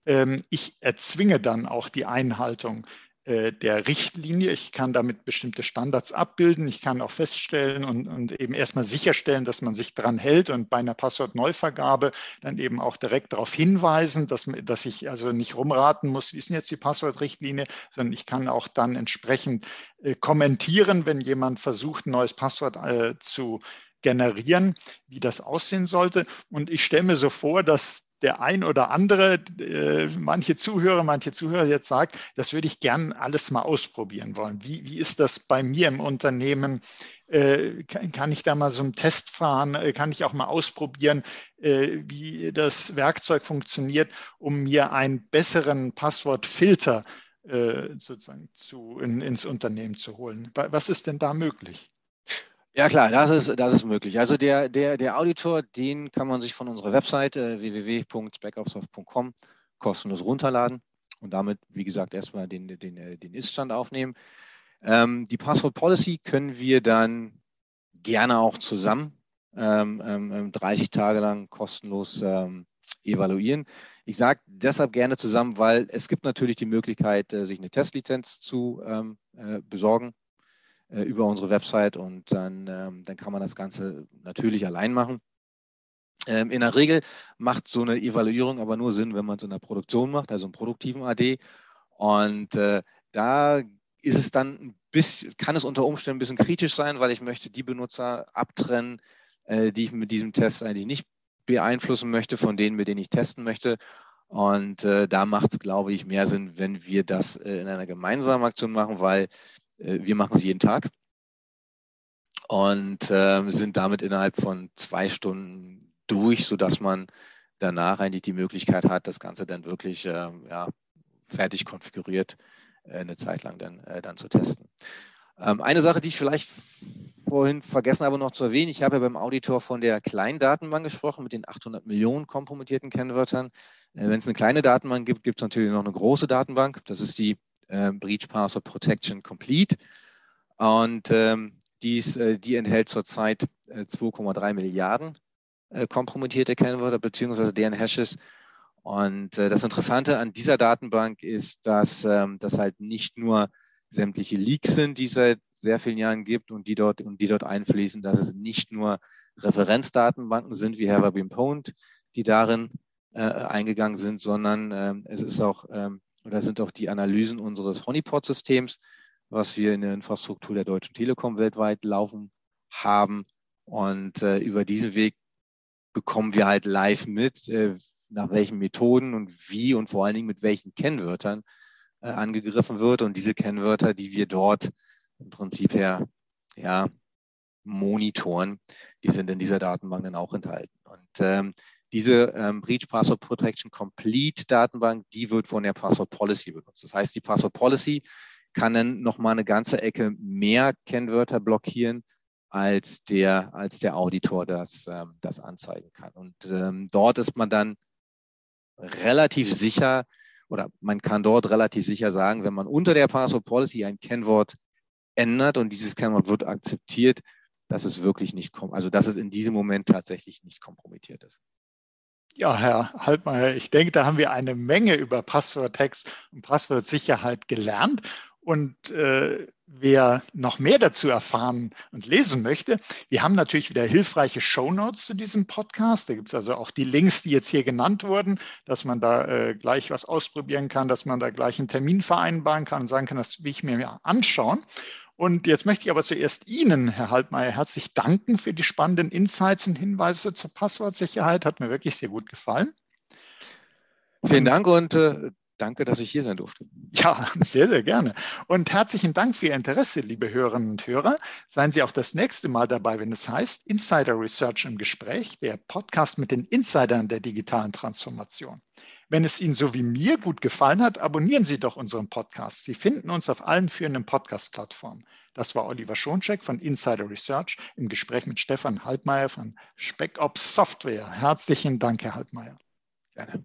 ähm, ich erzwinge dann auch die Einhaltung der Richtlinie. Ich kann damit bestimmte Standards abbilden. Ich kann auch feststellen und, und eben erstmal sicherstellen, dass man sich dran hält und bei einer Passwortneuvergabe dann eben auch direkt darauf hinweisen, dass, dass ich also nicht rumraten muss, wie ist denn jetzt die Passwortrichtlinie, sondern ich kann auch dann entsprechend äh, kommentieren, wenn jemand versucht, ein neues Passwort äh, zu generieren, wie das aussehen sollte. Und ich stelle mir so vor, dass der ein oder andere, äh, manche Zuhörer, manche Zuhörer jetzt sagt, das würde ich gern alles mal ausprobieren wollen. Wie, wie ist das bei mir im Unternehmen? Äh, kann, kann, ich da mal so einen Test fahren? Äh, kann ich auch mal ausprobieren, äh, wie das Werkzeug funktioniert, um mir einen besseren Passwortfilter äh, sozusagen zu, in, ins Unternehmen zu holen? Was ist denn da möglich? Ja klar, das ist, das ist möglich. Also der, der, der Auditor, den kann man sich von unserer Webseite äh, www.backupsoft.com kostenlos runterladen und damit, wie gesagt, erstmal den, den, äh, den Ist-Stand aufnehmen. Ähm, die Passwort Policy können wir dann gerne auch zusammen ähm, ähm, 30 ähm, Tage lang kostenlos ähm, evaluieren. Ich sage deshalb gerne zusammen, weil es gibt natürlich die Möglichkeit, äh, sich eine Testlizenz zu ähm, äh, besorgen äh, über unsere Website und dann, ähm, dann kann man das Ganze natürlich allein machen. Ähm, in der Regel macht so eine Evaluierung aber nur Sinn, wenn man es in der Produktion macht, also im produktiven AD. Und äh, da ist es dann ein bisschen, kann es unter Umständen ein bisschen kritisch sein, weil ich möchte die Benutzer abtrennen, äh, die ich mit diesem Test eigentlich nicht beeinflussen möchte, von denen, mit denen ich testen möchte. Und äh, da macht es, glaube ich, mehr Sinn, wenn wir das äh, in einer gemeinsamen Aktion machen, weil wir machen es jeden Tag und äh, sind damit innerhalb von zwei Stunden durch, sodass man danach eigentlich die Möglichkeit hat, das Ganze dann wirklich äh, ja, fertig konfiguriert äh, eine Zeit lang dann, äh, dann zu testen. Ähm, eine Sache, die ich vielleicht vorhin vergessen habe noch zu erwähnen, ich habe ja beim Auditor von der kleinen Datenbank gesprochen mit den 800 Millionen kompromittierten Kennwörtern. Äh, Wenn es eine kleine Datenbank gibt, gibt es natürlich noch eine große Datenbank. Das ist die äh, Breach Password Protection Complete. Und ähm, dies, äh, die enthält zurzeit 2,3 Milliarden kompromittierte Kennwörter beziehungsweise deren Hashes. Und das Interessante an dieser Datenbank ist, dass ähm, das halt nicht nur sämtliche Leaks sind, die es seit sehr vielen Jahren gibt und die dort, und die dort einfließen, dass es nicht nur Referenzdatenbanken sind wie Herber Pond, die darin äh, eingegangen sind, sondern ähm, es ist auch, ähm, oder sind auch die Analysen unseres Honeypot-Systems, was wir in der Infrastruktur der Deutschen Telekom weltweit laufen haben. Und äh, über diesen Weg bekommen wir halt live mit, äh, nach welchen Methoden und wie und vor allen Dingen mit welchen Kennwörtern äh, angegriffen wird. Und diese Kennwörter, die wir dort im Prinzip her ja, monitoren, die sind in dieser Datenbank dann auch enthalten. Und ähm, diese ähm, Breach Password Protection Complete Datenbank, die wird von der Password Policy benutzt. Das heißt, die Password Policy kann dann nochmal eine ganze Ecke mehr Kennwörter blockieren, als der, als der Auditor das, ähm, das anzeigen kann. Und ähm, dort ist man dann relativ sicher, oder man kann dort relativ sicher sagen, wenn man unter der Password Policy ein Kennwort ändert und dieses Kennwort wird akzeptiert, dass es wirklich nicht kommt, also dass es in diesem Moment tatsächlich nicht kompromittiert ist. Ja, Herr Haltmeier, ich denke, da haben wir eine Menge über Passworttext und Passwortsicherheit gelernt. Und äh, wer noch mehr dazu erfahren und lesen möchte, wir haben natürlich wieder hilfreiche Shownotes zu diesem Podcast. Da gibt es also auch die Links, die jetzt hier genannt wurden, dass man da äh, gleich was ausprobieren kann, dass man da gleich einen Termin vereinbaren kann und sagen kann, das will ich mir anschauen. Und jetzt möchte ich aber zuerst Ihnen, Herr Haltmeier, herzlich danken für die spannenden Insights und Hinweise zur Passwortsicherheit. Hat mir wirklich sehr gut gefallen. Vielen Dank und äh, Danke, dass ich hier sein durfte. Ja, sehr, sehr gerne. Und herzlichen Dank für Ihr Interesse, liebe Hörerinnen und Hörer. Seien Sie auch das nächste Mal dabei, wenn es heißt Insider Research im Gespräch, der Podcast mit den Insidern der digitalen Transformation. Wenn es Ihnen so wie mir gut gefallen hat, abonnieren Sie doch unseren Podcast. Sie finden uns auf allen führenden Podcast-Plattformen. Das war Oliver Schoncheck von Insider Research im Gespräch mit Stefan Haltmeier von SpecOps Software. Herzlichen Dank, Herr Haltmeier. Gerne.